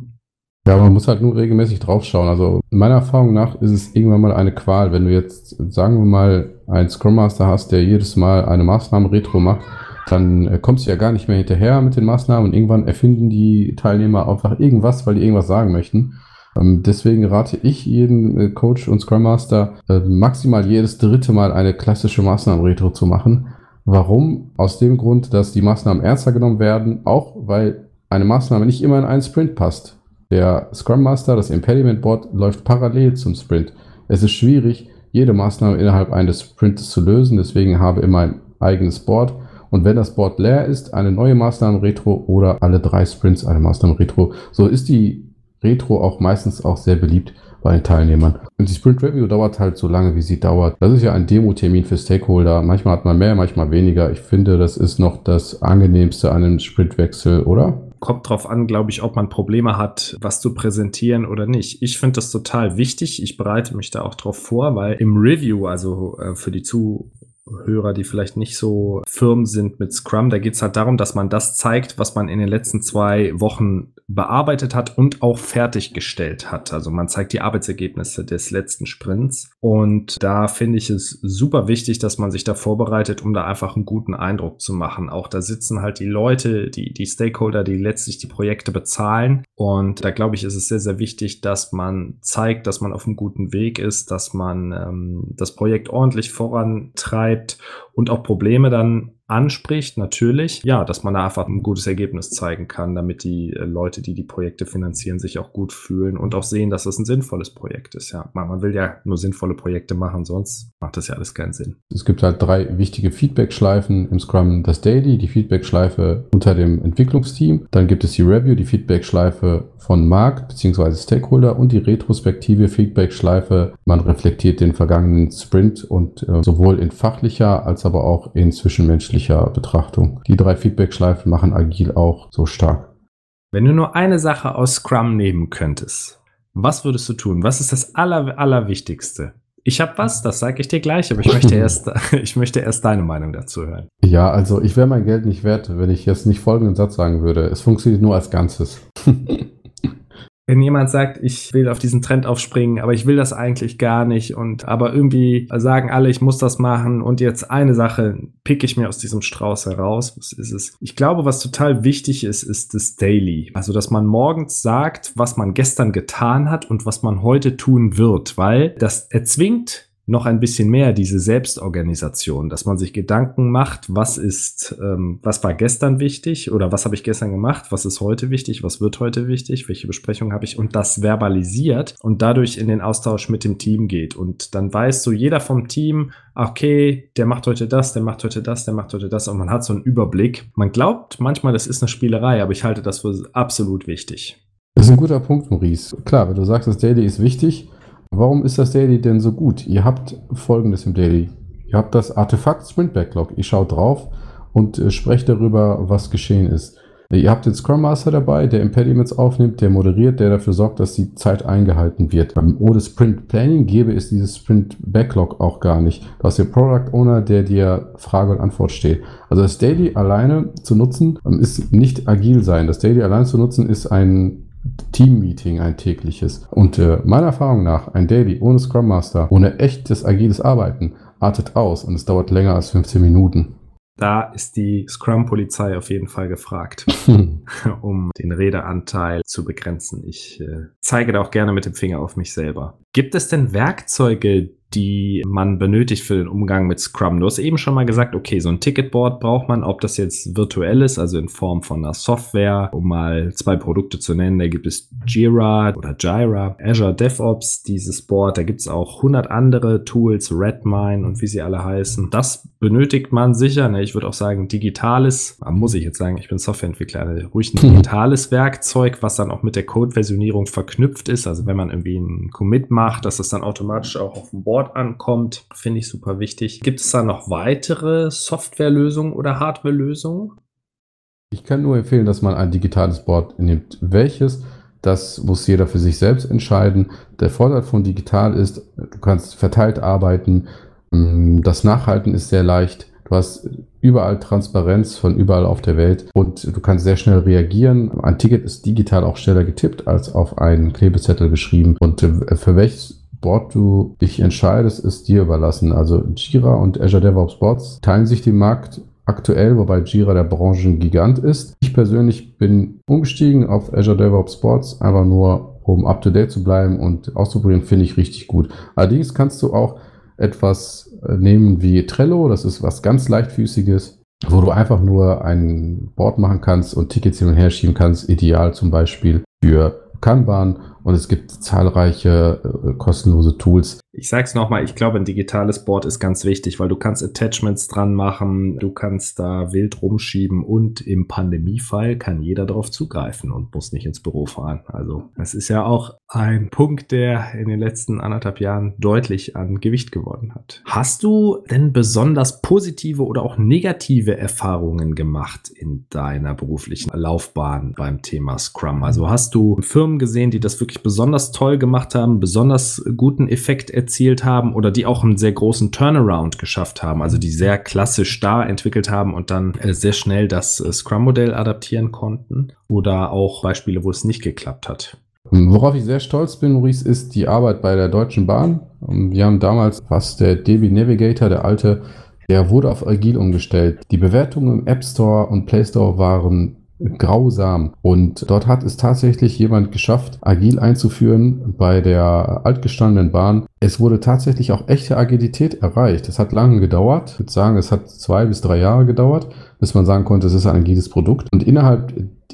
Ja, man muss halt nur regelmäßig draufschauen. Also meiner Erfahrung nach ist es irgendwann mal eine Qual, wenn du jetzt, sagen wir mal, einen Scrum Master hast, der jedes Mal eine Maßnahme retro macht, dann äh, kommst du ja gar nicht mehr hinterher mit den Maßnahmen und irgendwann erfinden die Teilnehmer einfach irgendwas, weil die irgendwas sagen möchten. Ähm, deswegen rate ich jeden äh, Coach und Scrum Master, äh, maximal jedes dritte Mal eine klassische Maßnahmen-Retro zu machen, Warum? Aus dem Grund, dass die Maßnahmen ernster genommen werden, auch weil eine Maßnahme nicht immer in einen Sprint passt. Der Scrum Master, das Impediment Board läuft parallel zum Sprint. es ist schwierig, jede Maßnahme innerhalb eines Sprints zu lösen. Deswegen habe immer ein eigenes Board. Und wenn das Board leer ist, eine neue Maßnahme Retro oder alle drei Sprints eine Maßnahme Retro. So ist die Retro auch meistens auch sehr beliebt bei den Teilnehmern. Und die Sprint Review dauert halt so lange, wie sie dauert. Das ist ja ein Demo-Termin für Stakeholder. Manchmal hat man mehr, manchmal weniger. Ich finde, das ist noch das angenehmste an einem Sprintwechsel, oder? kommt drauf an, glaube ich, ob man Probleme hat, was zu präsentieren oder nicht. Ich finde das total wichtig. Ich bereite mich da auch drauf vor, weil im Review, also äh, für die Zuhörer, die vielleicht nicht so firm sind mit Scrum, da geht es halt darum, dass man das zeigt, was man in den letzten zwei Wochen bearbeitet hat und auch fertiggestellt hat. Also man zeigt die Arbeitsergebnisse des letzten Sprints. Und da finde ich es super wichtig, dass man sich da vorbereitet, um da einfach einen guten Eindruck zu machen. Auch da sitzen halt die Leute, die, die Stakeholder, die letztlich die Projekte bezahlen. Und da glaube ich, ist es sehr, sehr wichtig, dass man zeigt, dass man auf einem guten Weg ist, dass man ähm, das Projekt ordentlich vorantreibt und auch Probleme dann anspricht, natürlich, ja, dass man da einfach ein gutes Ergebnis zeigen kann, damit die äh, Leute, die die Projekte finanzieren, sich auch gut fühlen und auch sehen, dass das ein sinnvolles Projekt ist. Ja, man, man will ja nur sinnvolle Projekte machen, sonst macht das ja alles keinen Sinn. Es gibt halt drei wichtige Feedback-Schleifen im Scrum: das Daily, die Feedback-Schleife unter dem Entwicklungsteam, dann gibt es die Review, die Feedback-Schleife von Markt bzw. Stakeholder und die retrospektive Feedback-Schleife. Man reflektiert den vergangenen Sprint und äh, sowohl in fachlicher als aber auch in zwischenmenschlicher Betrachtung. Die drei Feedback-Schleifen machen agil auch so stark. Wenn du nur eine Sache aus Scrum nehmen könntest, was würdest du tun? Was ist das Aller, Allerwichtigste? Ich habe was, das sage ich dir gleich, aber ich möchte, <laughs> erst, <laughs> ich möchte erst deine Meinung dazu hören. Ja, also ich wäre mein Geld nicht wert, wenn ich jetzt nicht folgenden Satz sagen würde. Es funktioniert nur als Ganzes. <laughs> wenn jemand sagt, ich will auf diesen Trend aufspringen, aber ich will das eigentlich gar nicht und aber irgendwie sagen alle, ich muss das machen und jetzt eine Sache pick ich mir aus diesem Strauß heraus. Was ist es? Ich glaube, was total wichtig ist, ist das Daily. Also, dass man morgens sagt, was man gestern getan hat und was man heute tun wird, weil das erzwingt noch ein bisschen mehr diese Selbstorganisation, dass man sich Gedanken macht, was ist, ähm, was war gestern wichtig oder was habe ich gestern gemacht, was ist heute wichtig, was wird heute wichtig, welche Besprechung habe ich und das verbalisiert und dadurch in den Austausch mit dem Team geht und dann weiß so jeder vom Team, okay, der macht heute das, der macht heute das, der macht heute das und man hat so einen Überblick. Man glaubt manchmal, das ist eine Spielerei, aber ich halte das für absolut wichtig. Das ist ein guter Punkt, Maurice. Klar, wenn du sagst, das Daily ist wichtig, Warum ist das Daily denn so gut? Ihr habt folgendes im Daily. Ihr habt das Artefakt Sprint Backlog. Ihr schaut drauf und äh, sprecht darüber, was geschehen ist. Ihr habt den Scrum Master dabei, der Impediments aufnimmt, der moderiert, der dafür sorgt, dass die Zeit eingehalten wird. Ohne Sprint Planning gäbe es dieses Sprint Backlog auch gar nicht. Du hast den Product Owner, der dir Frage und Antwort steht. Also das Daily alleine zu nutzen, ähm, ist nicht agil sein. Das Daily alleine zu nutzen, ist ein Team-Meeting, ein tägliches. Und äh, meiner Erfahrung nach, ein Daily ohne Scrum Master, ohne echtes agiles Arbeiten, artet aus und es dauert länger als 15 Minuten. Da ist die Scrum-Polizei auf jeden Fall gefragt, <laughs> um den Redeanteil zu begrenzen. Ich äh, zeige da auch gerne mit dem Finger auf mich selber. Gibt es denn Werkzeuge, die man benötigt für den Umgang mit Scrum. Du hast eben schon mal gesagt, okay, so ein Ticketboard braucht man, ob das jetzt virtuell ist, also in Form von einer Software, um mal zwei Produkte zu nennen. Da gibt es Jira oder Jira, Azure DevOps, dieses Board. Da gibt es auch 100 andere Tools, Redmine und wie sie alle heißen. Das benötigt man sicher. Ne? Ich würde auch sagen, digitales, ah, muss ich jetzt sagen, ich bin Softwareentwickler, also ruhig ein <laughs> digitales Werkzeug, was dann auch mit der Code-Versionierung verknüpft ist. Also wenn man irgendwie einen Commit macht, dass das dann automatisch auch auf dem Board ankommt, finde ich super wichtig. Gibt es da noch weitere Softwarelösungen oder Hardwarelösungen? Ich kann nur empfehlen, dass man ein digitales Board nimmt. Welches? Das muss jeder für sich selbst entscheiden. Der Vorteil von digital ist, du kannst verteilt arbeiten. Mm, das Nachhalten ist sehr leicht. Du hast überall Transparenz von überall auf der Welt und du kannst sehr schnell reagieren. Ein Ticket ist digital auch schneller getippt als auf einen Klebezettel geschrieben. Und äh, für welches Board du dich entscheidest, ist dir überlassen. Also Jira und Azure DevOps Boards teilen sich den Markt aktuell, wobei Jira der Branchengigant ist. Ich persönlich bin umgestiegen auf Azure DevOps Boards, einfach nur um up to date zu bleiben und auszuprobieren, finde ich richtig gut. Allerdings kannst du auch etwas äh, nehmen wie Trello, das ist was ganz leichtfüßiges, wo du einfach nur ein Board machen kannst und Tickets hin und her schieben kannst, ideal zum Beispiel für Kanban und es gibt zahlreiche äh, kostenlose Tools. Ich sag's nochmal, ich glaube, ein digitales Board ist ganz wichtig, weil du kannst Attachments dran machen, du kannst da wild rumschieben und im Pandemiefall kann jeder darauf zugreifen und muss nicht ins Büro fahren. Also es ist ja auch ein Punkt, der in den letzten anderthalb Jahren deutlich an Gewicht gewonnen hat. Hast du denn besonders positive oder auch negative Erfahrungen gemacht in deiner beruflichen Laufbahn beim Thema Scrum? Also hast du Firmen gesehen, die das wirklich besonders toll gemacht haben, besonders guten Effekt erzielt haben oder die auch einen sehr großen Turnaround geschafft haben, also die sehr klassisch da entwickelt haben und dann äh, sehr schnell das äh, Scrum-Modell adaptieren konnten oder auch Beispiele, wo es nicht geklappt hat? Worauf ich sehr stolz bin, Maurice, ist die Arbeit bei der Deutschen Bahn. Wir haben damals, was der DB Navigator, der alte, der wurde auf Agil umgestellt. Die Bewertungen im App Store und Play Store waren grausam. Und dort hat es tatsächlich jemand geschafft, agil einzuführen bei der altgestandenen Bahn. Es wurde tatsächlich auch echte Agilität erreicht. Es hat lange gedauert. Ich würde sagen, es hat zwei bis drei Jahre gedauert, bis man sagen konnte, es ist ein agiles Produkt. Und innerhalb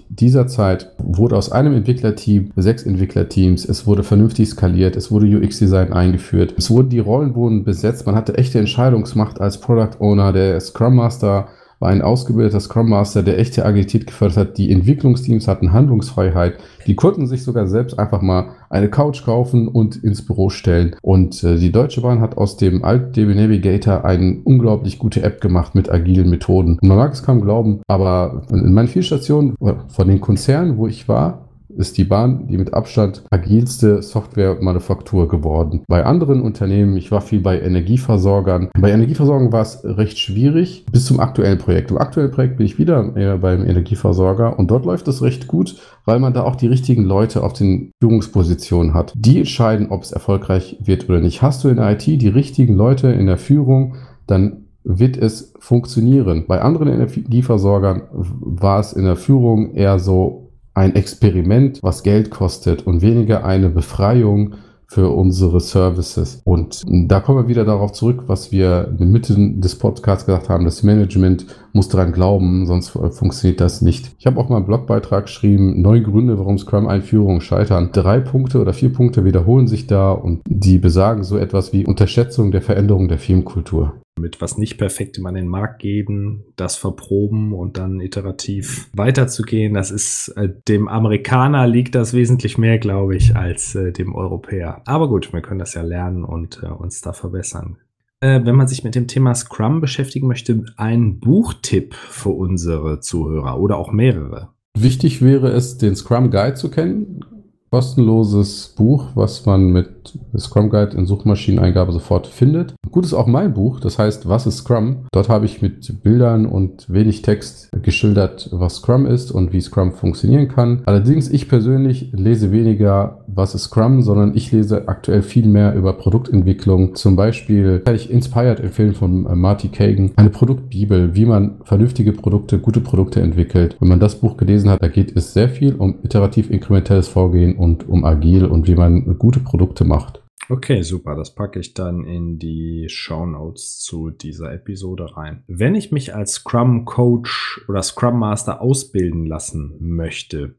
dieser Zeit wurde aus einem Entwicklerteam sechs Entwicklerteams. Es wurde vernünftig skaliert. Es wurde UX-Design eingeführt. Es wurden die Rollen besetzt. Man hatte echte Entscheidungsmacht als Product Owner. Der Scrum Master war ein ausgebildeter Scrum Master, der echte Agilität gefördert hat. Die Entwicklungsteams hatten Handlungsfreiheit. Die konnten sich sogar selbst einfach mal eine Couch kaufen und ins Büro stellen. Und äh, die Deutsche Bahn hat aus dem alten DB Navigator eine unglaublich gute App gemacht mit agilen Methoden. Man mag es kaum glauben, aber in meinen vier Stationen von den Konzernen, wo ich war, ist die Bahn die mit Abstand agilste Softwaremanufaktur geworden. Bei anderen Unternehmen, ich war viel bei Energieversorgern. Bei Energieversorgern war es recht schwierig bis zum aktuellen Projekt. Im aktuellen Projekt bin ich wieder eher beim Energieversorger und dort läuft es recht gut, weil man da auch die richtigen Leute auf den Führungspositionen hat. Die entscheiden, ob es erfolgreich wird oder nicht. Hast du in der IT die richtigen Leute in der Führung, dann wird es funktionieren. Bei anderen Energieversorgern war es in der Führung eher so, ein Experiment, was Geld kostet und weniger eine Befreiung für unsere Services. Und da kommen wir wieder darauf zurück, was wir in der Mitte des Podcasts gesagt haben. Das Management muss daran glauben, sonst funktioniert das nicht. Ich habe auch mal einen Blogbeitrag geschrieben, neun Gründe, warum Scrum-Einführungen scheitern. Drei Punkte oder vier Punkte wiederholen sich da und die besagen so etwas wie Unterschätzung der Veränderung der Firmenkultur mit was nicht Perfektem an den Markt geben, das verproben und dann iterativ weiterzugehen. Das ist äh, dem Amerikaner liegt das wesentlich mehr, glaube ich, als äh, dem Europäer. Aber gut, wir können das ja lernen und äh, uns da verbessern. Äh, wenn man sich mit dem Thema Scrum beschäftigen möchte, ein Buchtipp für unsere Zuhörer oder auch mehrere. Wichtig wäre es, den Scrum Guide zu kennen kostenloses Buch, was man mit Scrum Guide in Suchmaschineneingabe sofort findet. Gut ist auch mein Buch, das heißt Was ist Scrum? Dort habe ich mit Bildern und wenig Text geschildert, was Scrum ist und wie Scrum funktionieren kann. Allerdings, ich persönlich lese weniger Was ist Scrum, sondern ich lese aktuell viel mehr über Produktentwicklung. Zum Beispiel kann ich Inspired empfehlen von äh, Marty Kagan, eine Produktbibel, wie man vernünftige Produkte, gute Produkte entwickelt. Wenn man das Buch gelesen hat, da geht es sehr viel um iterativ inkrementelles Vorgehen und um agil und wie man gute Produkte macht. Okay, super. Das packe ich dann in die Show Notes zu dieser Episode rein. Wenn ich mich als Scrum Coach oder Scrum Master ausbilden lassen möchte,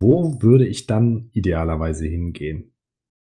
wo würde ich dann idealerweise hingehen?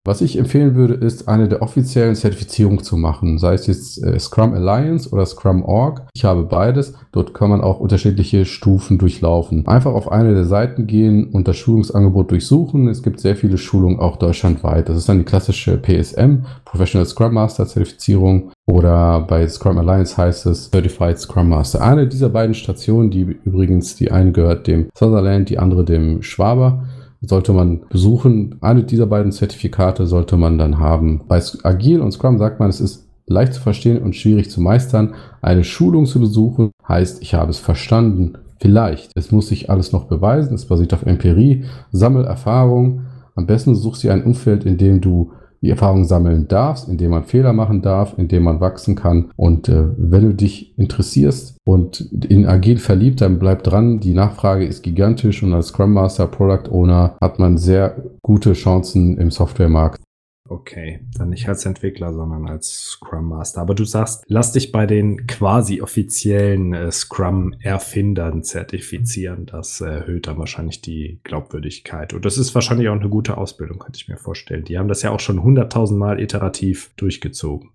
Was ich empfehlen würde, ist eine der offiziellen Zertifizierungen zu machen, sei es jetzt äh, Scrum Alliance oder Scrum Org. Ich habe beides. Dort kann man auch unterschiedliche Stufen durchlaufen. Einfach auf eine der Seiten gehen und das Schulungsangebot durchsuchen. Es gibt sehr viele Schulungen auch deutschlandweit. Das ist dann die klassische PSM, Professional Scrum Master Zertifizierung. Oder bei Scrum Alliance heißt es Certified Scrum Master. Eine dieser beiden Stationen, die übrigens, die eine gehört dem Sutherland, die andere dem Schwaber sollte man besuchen. Eine dieser beiden Zertifikate sollte man dann haben. Bei Agil und Scrum sagt man, es ist leicht zu verstehen und schwierig zu meistern. Eine Schulung zu besuchen heißt, ich habe es verstanden. Vielleicht. Es muss sich alles noch beweisen. Es basiert auf Empirie. Sammel Erfahrung. Am besten suchst du ein Umfeld, in dem du die Erfahrung sammeln darfst, indem man Fehler machen darf, indem man wachsen kann. Und äh, wenn du dich interessierst und in Agil verliebt, dann bleib dran. Die Nachfrage ist gigantisch und als Scrum Master, Product Owner hat man sehr gute Chancen im Softwaremarkt. Okay, dann nicht als Entwickler, sondern als Scrum Master. Aber du sagst, lass dich bei den quasi offiziellen äh, Scrum-Erfindern zertifizieren. Das erhöht dann wahrscheinlich die Glaubwürdigkeit. Und das ist wahrscheinlich auch eine gute Ausbildung, könnte ich mir vorstellen. Die haben das ja auch schon hunderttausend Mal iterativ durchgezogen.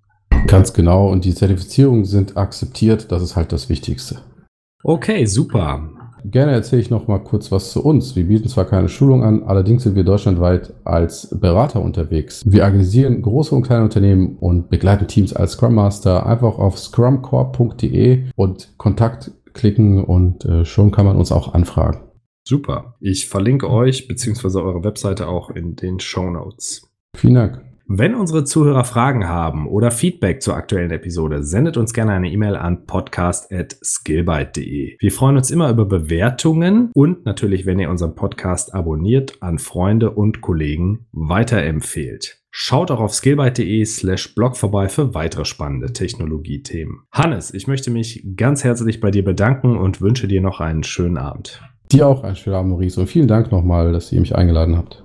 Ganz genau. Und die Zertifizierungen sind akzeptiert. Das ist halt das Wichtigste. Okay, super. Gerne erzähle ich noch mal kurz was zu uns. Wir bieten zwar keine Schulung an, allerdings sind wir deutschlandweit als Berater unterwegs. Wir organisieren große und kleine Unternehmen und begleiten Teams als Scrum Master. Einfach auf scrumcore.de und Kontakt klicken und äh, schon kann man uns auch anfragen. Super. Ich verlinke euch bzw. eure Webseite auch in den Show Notes. Vielen Dank. Wenn unsere Zuhörer Fragen haben oder Feedback zur aktuellen Episode, sendet uns gerne eine E-Mail an podcast.skillbyte.de. Wir freuen uns immer über Bewertungen und natürlich, wenn ihr unseren Podcast abonniert, an Freunde und Kollegen weiterempfehlt. Schaut auch auf skillbyte.de slash blog vorbei für weitere spannende Technologiethemen. Hannes, ich möchte mich ganz herzlich bei dir bedanken und wünsche dir noch einen schönen Abend. Dir auch einen schönen Abend, Maurice. Und vielen Dank nochmal, dass ihr mich eingeladen habt.